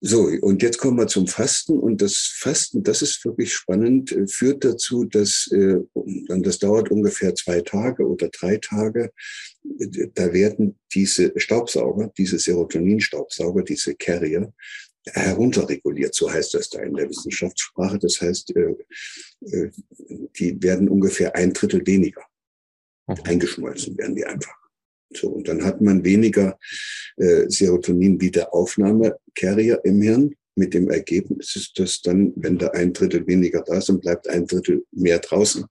So, und jetzt kommen wir zum Fasten. Und das Fasten, das ist wirklich spannend, äh, führt dazu, dass, äh, das dauert ungefähr zwei Tage oder drei Tage, da werden diese Staubsauger, diese Serotonin-Staubsauger, diese Carrier, herunterreguliert, so heißt das da in der Wissenschaftssprache. Das heißt, äh, die werden ungefähr ein Drittel weniger. Eingeschmolzen werden die einfach. So, und dann hat man weniger äh, Serotonin-Wiederaufnahme-Carrier im Hirn. Mit dem Ergebnis ist das dann, wenn da ein Drittel weniger da ist, dann bleibt ein Drittel mehr draußen.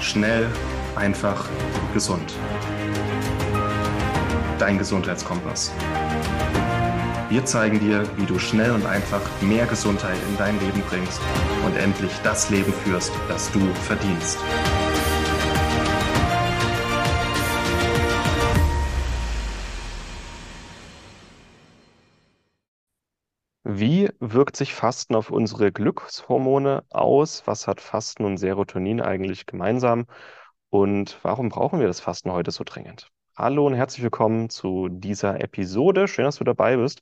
Schnell, einfach, gesund. Dein Gesundheitskompass. Wir zeigen dir, wie du schnell und einfach mehr Gesundheit in dein Leben bringst und endlich das Leben führst, das du verdienst. Wie wirkt sich Fasten auf unsere Glückshormone aus? Was hat Fasten und Serotonin eigentlich gemeinsam? Und warum brauchen wir das Fasten heute so dringend? Hallo und herzlich willkommen zu dieser Episode. Schön, dass du dabei bist.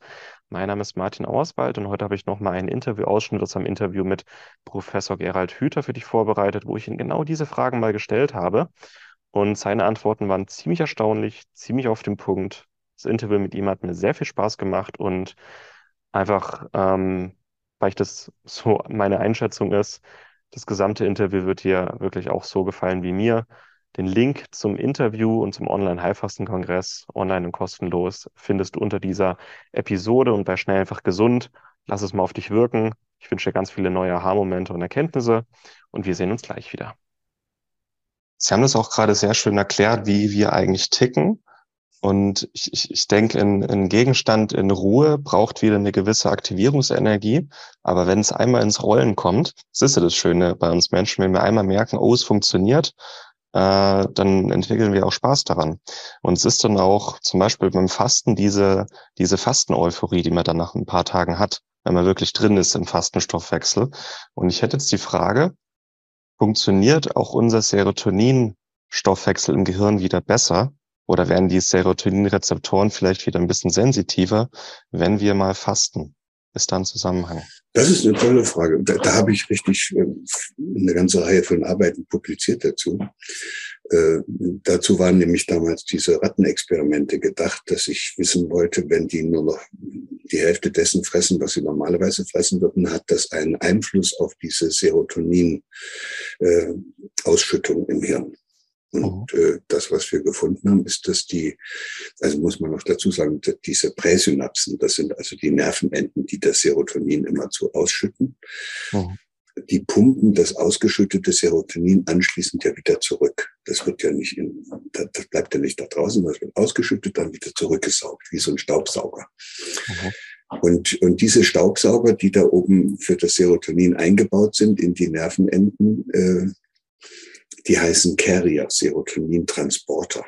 Mein Name ist Martin Auerswald und heute habe ich nochmal einen Interviewausschnitt aus einem Interview mit Professor Gerald Hüther für dich vorbereitet, wo ich ihn genau diese Fragen mal gestellt habe. Und seine Antworten waren ziemlich erstaunlich, ziemlich auf den Punkt. Das Interview mit ihm hat mir sehr viel Spaß gemacht und Einfach, ähm, weil ich das so meine Einschätzung ist, das gesamte Interview wird dir wirklich auch so gefallen wie mir. Den Link zum Interview und zum Online-Heilfasten-Kongress, online und kostenlos, findest du unter dieser Episode und bei Schnell einfach gesund. Lass es mal auf dich wirken. Ich wünsche dir ganz viele neue Aha-Momente und Erkenntnisse und wir sehen uns gleich wieder. Sie haben das auch gerade sehr schön erklärt, wie wir eigentlich ticken. Und ich, ich, ich denke, ein, ein Gegenstand in Ruhe braucht wieder eine gewisse Aktivierungsenergie. Aber wenn es einmal ins Rollen kommt, das ist ja das Schöne bei uns Menschen, wenn wir einmal merken, oh, es funktioniert, äh, dann entwickeln wir auch Spaß daran. Und es ist dann auch zum Beispiel beim Fasten diese, diese Fasten-Euphorie, die man dann nach ein paar Tagen hat, wenn man wirklich drin ist im Fastenstoffwechsel. Und ich hätte jetzt die Frage, funktioniert auch unser Serotonin-Stoffwechsel im Gehirn wieder besser, oder werden die Serotoninrezeptoren vielleicht wieder ein bisschen sensitiver, wenn wir mal fasten? Ist da ein Zusammenhang? Das ist eine tolle Frage. Da, da habe ich richtig äh, eine ganze Reihe von Arbeiten publiziert dazu. Äh, dazu waren nämlich damals diese Rattenexperimente gedacht, dass ich wissen wollte, wenn die nur noch die Hälfte dessen fressen, was sie normalerweise fressen würden, hat das einen Einfluss auf diese Serotonin-Ausschüttung äh, im Hirn. Und mhm. äh, das, was wir gefunden haben, ist, dass die, also muss man noch dazu sagen, diese Präsynapsen, das sind also die Nervenenden, die das Serotonin immer zu ausschütten. Mhm. Die pumpen das ausgeschüttete Serotonin anschließend ja wieder zurück. Das wird ja nicht in, das bleibt ja nicht da draußen, das wird ausgeschüttet, dann wieder zurückgesaugt, wie so ein Staubsauger. Mhm. Und, und diese Staubsauger, die da oben für das Serotonin eingebaut sind in die Nervenenden, äh, die heißen Carrier, Serotonintransporter.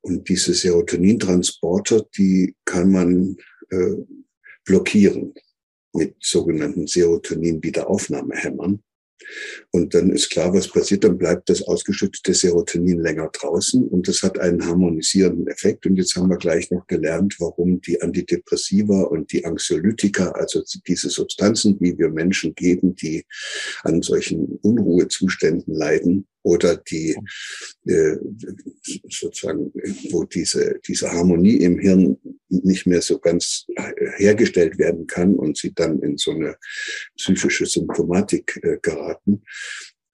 Und diese Serotonintransporter, die kann man äh, blockieren mit sogenannten Serotonin-Wiederaufnahmehämmern. Und dann ist klar, was passiert, dann bleibt das ausgeschüttete Serotonin länger draußen und das hat einen harmonisierenden Effekt. Und jetzt haben wir gleich noch gelernt, warum die Antidepressiva und die Anxiolytika, also diese Substanzen, die wir Menschen geben, die an solchen Unruhezuständen leiden, oder die äh, sozusagen, wo diese, diese Harmonie im Hirn nicht mehr so ganz hergestellt werden kann und sie dann in so eine psychische Symptomatik äh, geraten.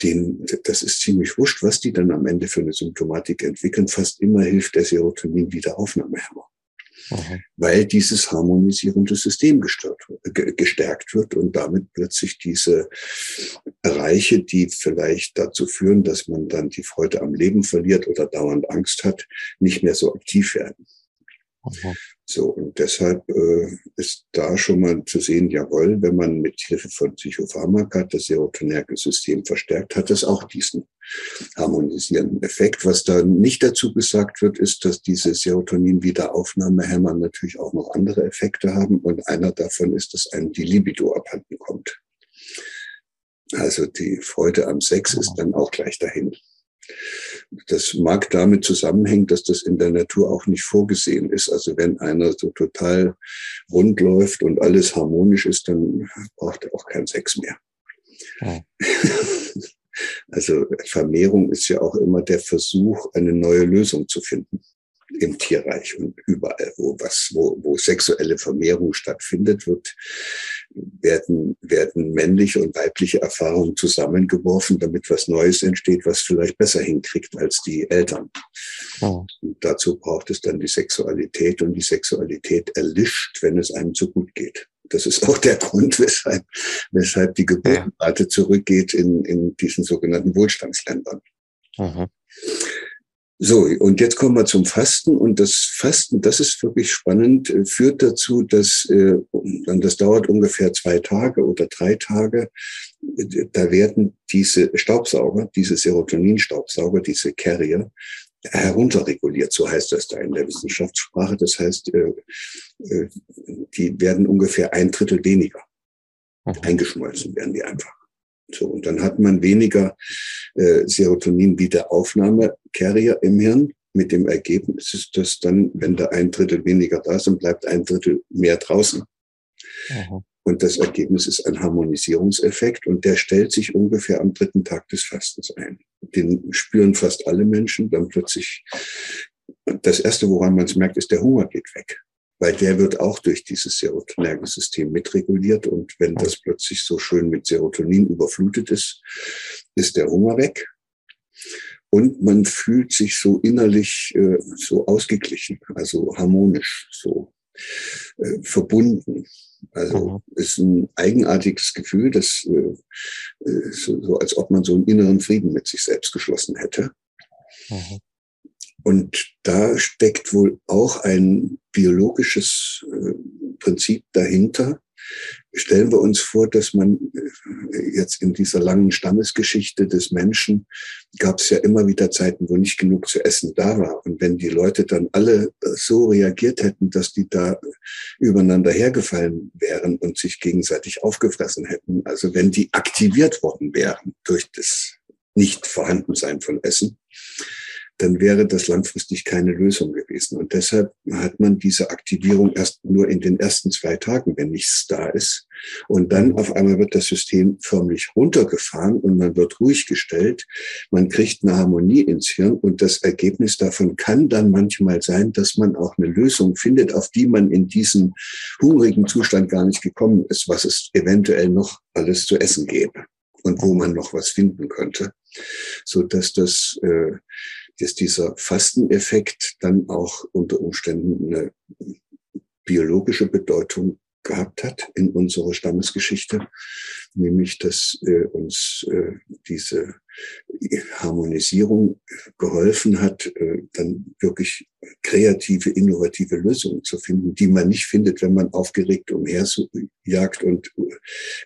Den, das ist ziemlich wurscht, was die dann am Ende für eine Symptomatik entwickeln. Fast immer hilft der Serotonin-Wiederaufnahmehemmer mhm. weil dieses harmonisierende System gestört, gestärkt wird und damit plötzlich diese Bereiche, die vielleicht dazu führen, dass man dann die Freude am Leben verliert oder dauernd Angst hat, nicht mehr so aktiv werden. Mhm. So, und deshalb äh, ist da schon mal zu sehen, jawohl, wenn man mit Hilfe von Psychopharmaka das Serotonergensystem verstärkt, hat es auch diesen harmonisierenden Effekt. Was da nicht dazu gesagt wird, ist, dass diese Serotonin-Wiederaufnahmehämmer natürlich auch noch andere Effekte haben. Und einer davon ist, dass einem die Libido abhanden kommt. Also die Freude am Sex ist dann auch gleich dahin. Das mag damit zusammenhängen, dass das in der Natur auch nicht vorgesehen ist. Also wenn einer so total rund läuft und alles harmonisch ist, dann braucht er auch keinen Sex mehr. Ja. Also Vermehrung ist ja auch immer der Versuch, eine neue Lösung zu finden im Tierreich und überall, wo was, wo, wo sexuelle Vermehrung stattfindet, wird, werden, werden männliche und weibliche Erfahrungen zusammengeworfen, damit was Neues entsteht, was vielleicht besser hinkriegt als die Eltern. Oh. dazu braucht es dann die Sexualität und die Sexualität erlischt, wenn es einem zu gut geht. Das ist auch der Grund, weshalb, weshalb die Geburtenrate zurückgeht in, in diesen sogenannten Wohlstandsländern. Mhm. So, und jetzt kommen wir zum Fasten. Und das Fasten, das ist wirklich spannend, äh, führt dazu, dass, äh, dann das dauert ungefähr zwei Tage oder drei Tage, da werden diese Staubsauger, diese Serotonin-Staubsauger, diese Carrier, herunterreguliert, so heißt das da in der Wissenschaftssprache. Das heißt, äh, die werden ungefähr ein Drittel weniger. Eingeschmolzen werden die einfach. So, und dann hat man weniger äh, Serotonin-Wiederaufnahme-Carrier im Hirn. Mit dem Ergebnis ist das dann, wenn da ein Drittel weniger da sind, bleibt ein Drittel mehr draußen. Aha. Und das Ergebnis ist ein Harmonisierungseffekt und der stellt sich ungefähr am dritten Tag des Fastens ein. Den spüren fast alle Menschen. Dann plötzlich, das erste, woran man es merkt, ist, der Hunger geht weg weil der wird auch durch dieses Serotonergensystem mitreguliert. Und wenn das plötzlich so schön mit Serotonin überflutet ist, ist der Hunger weg. Und man fühlt sich so innerlich äh, so ausgeglichen, also harmonisch, so äh, verbunden. Also mhm. ist ein eigenartiges Gefühl, das äh, äh, so, so als ob man so einen inneren Frieden mit sich selbst geschlossen hätte. Mhm. Und da steckt wohl auch ein biologisches äh, Prinzip dahinter. Stellen wir uns vor, dass man äh, jetzt in dieser langen Stammesgeschichte des Menschen gab es ja immer wieder Zeiten, wo nicht genug zu essen da war. Und wenn die Leute dann alle äh, so reagiert hätten, dass die da übereinander hergefallen wären und sich gegenseitig aufgefressen hätten, also wenn die aktiviert worden wären durch das Nicht-Vorhandensein von Essen, dann wäre das langfristig keine Lösung gewesen. Und deshalb hat man diese Aktivierung erst nur in den ersten zwei Tagen, wenn nichts da ist. Und dann auf einmal wird das System förmlich runtergefahren und man wird ruhig gestellt. Man kriegt eine Harmonie ins Hirn und das Ergebnis davon kann dann manchmal sein, dass man auch eine Lösung findet, auf die man in diesem hungrigen Zustand gar nicht gekommen ist, was es eventuell noch alles zu essen gäbe und wo man noch was finden könnte, so dass das äh, dass dieser Fasteneffekt dann auch unter Umständen eine biologische Bedeutung gehabt hat in unserer Stammesgeschichte, nämlich dass äh, uns äh, diese Harmonisierung geholfen hat, äh, dann wirklich kreative, innovative Lösungen zu finden, die man nicht findet, wenn man aufgeregt umherjagt und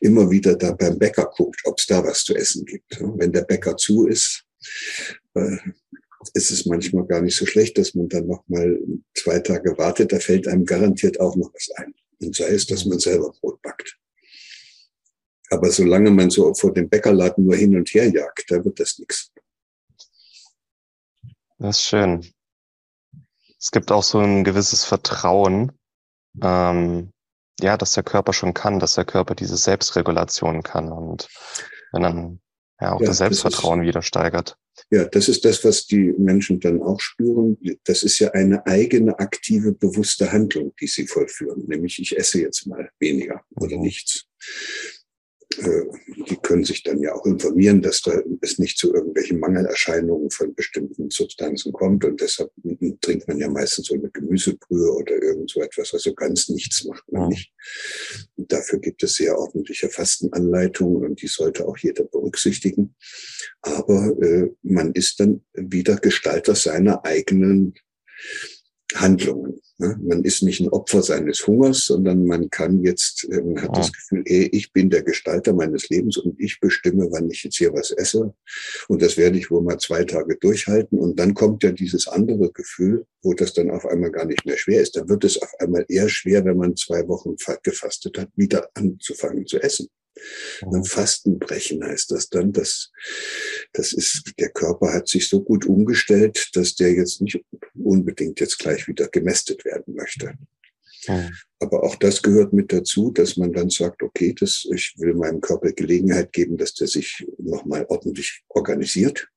immer wieder da beim Bäcker guckt, ob es da was zu essen gibt. Wenn der Bäcker zu ist, äh, ist es manchmal gar nicht so schlecht, dass man dann noch mal zwei Tage wartet. Da fällt einem garantiert auch noch was ein. Und sei es, dass man selber Brot backt. Aber solange man so vor dem Bäckerladen nur hin und her jagt, da wird das nichts. Das ist schön. Es gibt auch so ein gewisses Vertrauen, ähm, ja, dass der Körper schon kann, dass der Körper diese Selbstregulation kann und wenn dann ja auch ja, das Selbstvertrauen ist, wieder steigert. Ja, das ist das, was die Menschen dann auch spüren. Das ist ja eine eigene, aktive, bewusste Handlung, die sie vollführen. Nämlich, ich esse jetzt mal weniger oder mhm. nichts. Äh, die können sich dann ja auch informieren, dass da es nicht zu irgendwelchen Mangelerscheinungen von bestimmten Substanzen kommt. Und deshalb trinkt man ja meistens so eine Gemüsebrühe oder irgend so etwas. Also ganz nichts macht man nicht. Dafür gibt es sehr ordentliche Fastenanleitungen und die sollte auch jeder berücksichtigen. Aber äh, man ist dann wieder Gestalter seiner eigenen Handlungen. Ne? Man ist nicht ein Opfer seines Hungers, sondern man kann jetzt, äh, man hat ja. das Gefühl, ey, ich bin der Gestalter meines Lebens und ich bestimme, wann ich jetzt hier was esse. Und das werde ich wohl mal zwei Tage durchhalten. Und dann kommt ja dieses andere Gefühl, wo das dann auf einmal gar nicht mehr schwer ist. Dann wird es auf einmal eher schwer, wenn man zwei Wochen gefastet hat, wieder anzufangen zu essen. Mhm. Fastenbrechen heißt das dann, dass das ist, der Körper hat sich so gut umgestellt, dass der jetzt nicht unbedingt jetzt gleich wieder gemästet werden möchte. Mhm. Aber auch das gehört mit dazu, dass man dann sagt, okay, das, ich will meinem Körper Gelegenheit geben, dass der sich nochmal ordentlich organisiert.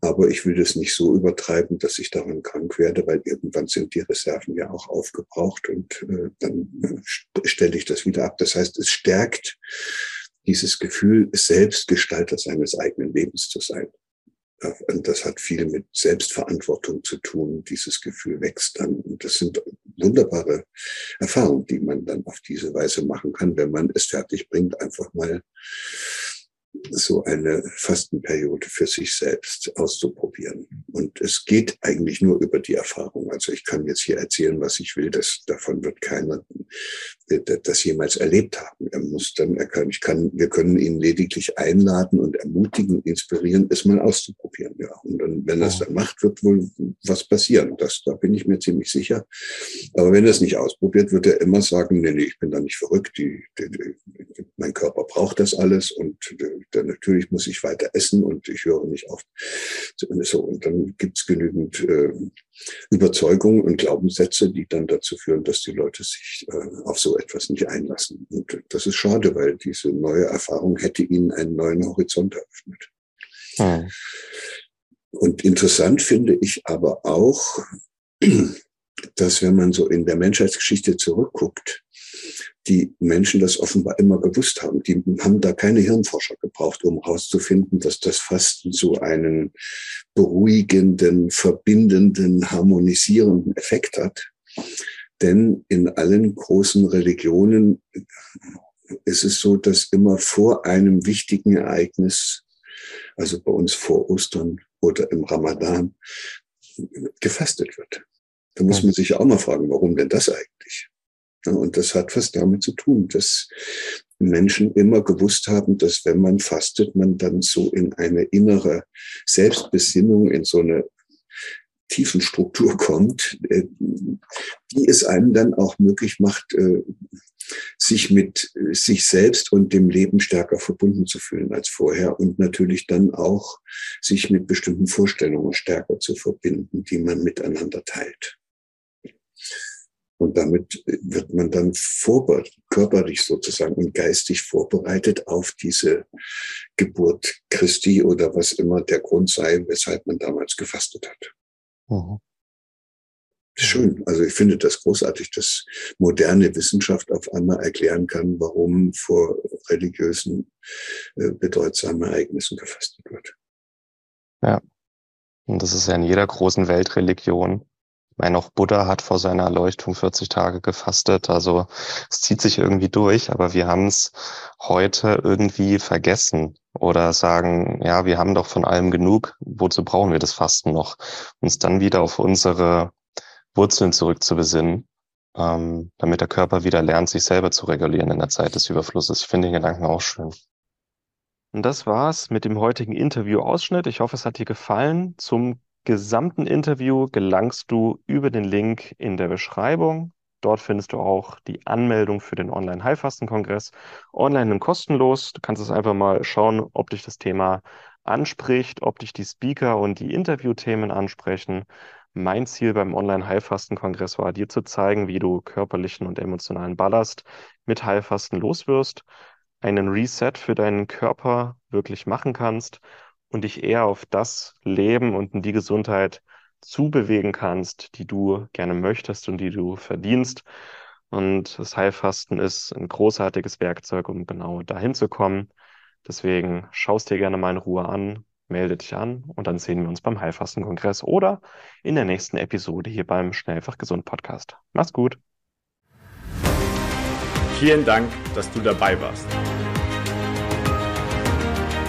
Aber ich will das nicht so übertreiben, dass ich daran krank werde, weil irgendwann sind die Reserven ja auch aufgebraucht und äh, dann äh, stelle ich das wieder ab. Das heißt, es stärkt dieses Gefühl, Selbstgestalter seines eigenen Lebens zu sein. Und das hat viel mit Selbstverantwortung zu tun. Dieses Gefühl wächst dann. Und das sind wunderbare Erfahrungen, die man dann auf diese Weise machen kann, wenn man es fertig bringt, einfach mal so eine Fastenperiode für sich selbst auszuprobieren. Und es geht eigentlich nur über die Erfahrung. Also ich kann jetzt hier erzählen, was ich will. Das, davon wird keiner das jemals erlebt haben. Er muss dann, er kann, ich kann, wir können ihn lediglich einladen und ermutigen, inspirieren, es mal auszuprobieren. Ja. Und dann, wenn er es dann macht, wird wohl was passieren. Das, da bin ich mir ziemlich sicher. Aber wenn er es nicht ausprobiert, wird er immer sagen, nee, nee, ich bin da nicht verrückt. Die, die, die, mein Körper braucht das alles und äh, dann natürlich muss ich weiter essen und ich höre nicht auf. So, und dann gibt es genügend äh, Überzeugungen und Glaubenssätze, die dann dazu führen, dass die Leute sich äh, auf so etwas nicht einlassen. Und das ist schade, weil diese neue Erfahrung hätte ihnen einen neuen Horizont eröffnet. Hm. Und interessant finde ich aber auch, dass wenn man so in der Menschheitsgeschichte zurückguckt, die Menschen das offenbar immer gewusst haben. Die haben da keine Hirnforscher gebraucht, um herauszufinden, dass das Fasten so einen beruhigenden, verbindenden, harmonisierenden Effekt hat. Denn in allen großen Religionen ist es so, dass immer vor einem wichtigen Ereignis, also bei uns vor Ostern oder im Ramadan, gefastet wird. Da muss man sich ja auch mal fragen, warum denn das eigentlich? Und das hat was damit zu tun, dass Menschen immer gewusst haben, dass wenn man fastet, man dann so in eine innere Selbstbesinnung, in so eine tiefen Struktur kommt, äh, die es einem dann auch möglich macht, äh, sich mit sich selbst und dem Leben stärker verbunden zu fühlen als vorher und natürlich dann auch sich mit bestimmten Vorstellungen stärker zu verbinden, die man miteinander teilt. Und damit wird man dann vorbereitet, körperlich sozusagen und geistig vorbereitet auf diese Geburt Christi oder was immer der Grund sei, weshalb man damals gefastet hat. Mhm. Schön. Also ich finde das großartig, dass moderne Wissenschaft auf einmal erklären kann, warum vor religiösen äh, bedeutsamen Ereignissen gefastet wird. Ja. Und das ist ja in jeder großen Weltreligion meine, auch Buddha hat vor seiner Erleuchtung 40 Tage gefastet. Also es zieht sich irgendwie durch, aber wir haben es heute irgendwie vergessen oder sagen, ja, wir haben doch von allem genug. Wozu brauchen wir das Fasten noch? Uns dann wieder auf unsere Wurzeln zurückzubesinnen, ähm, damit der Körper wieder lernt, sich selber zu regulieren in der Zeit des Überflusses. Ich finde den Gedanken auch schön. Und das war's mit dem heutigen Interview-Ausschnitt. Ich hoffe, es hat dir gefallen. Zum gesamten Interview gelangst du über den Link in der Beschreibung. Dort findest du auch die Anmeldung für den Online-Heilfasten-Kongress. Online und kostenlos. Du kannst es einfach mal schauen, ob dich das Thema anspricht, ob dich die Speaker und die Interviewthemen ansprechen. Mein Ziel beim Online-Heilfasten-Kongress war, dir zu zeigen, wie du körperlichen und emotionalen Ballast mit Heilfasten loswirst, einen Reset für deinen Körper wirklich machen kannst und dich eher auf das Leben und in die Gesundheit zubewegen kannst, die du gerne möchtest und die du verdienst. Und das Heilfasten ist ein großartiges Werkzeug, um genau dahin zu kommen. Deswegen schaust dir gerne mal in Ruhe an, melde dich an und dann sehen wir uns beim Heilfastenkongress oder in der nächsten Episode hier beim Schnellfach Gesund Podcast. Mach's gut. Vielen Dank, dass du dabei warst.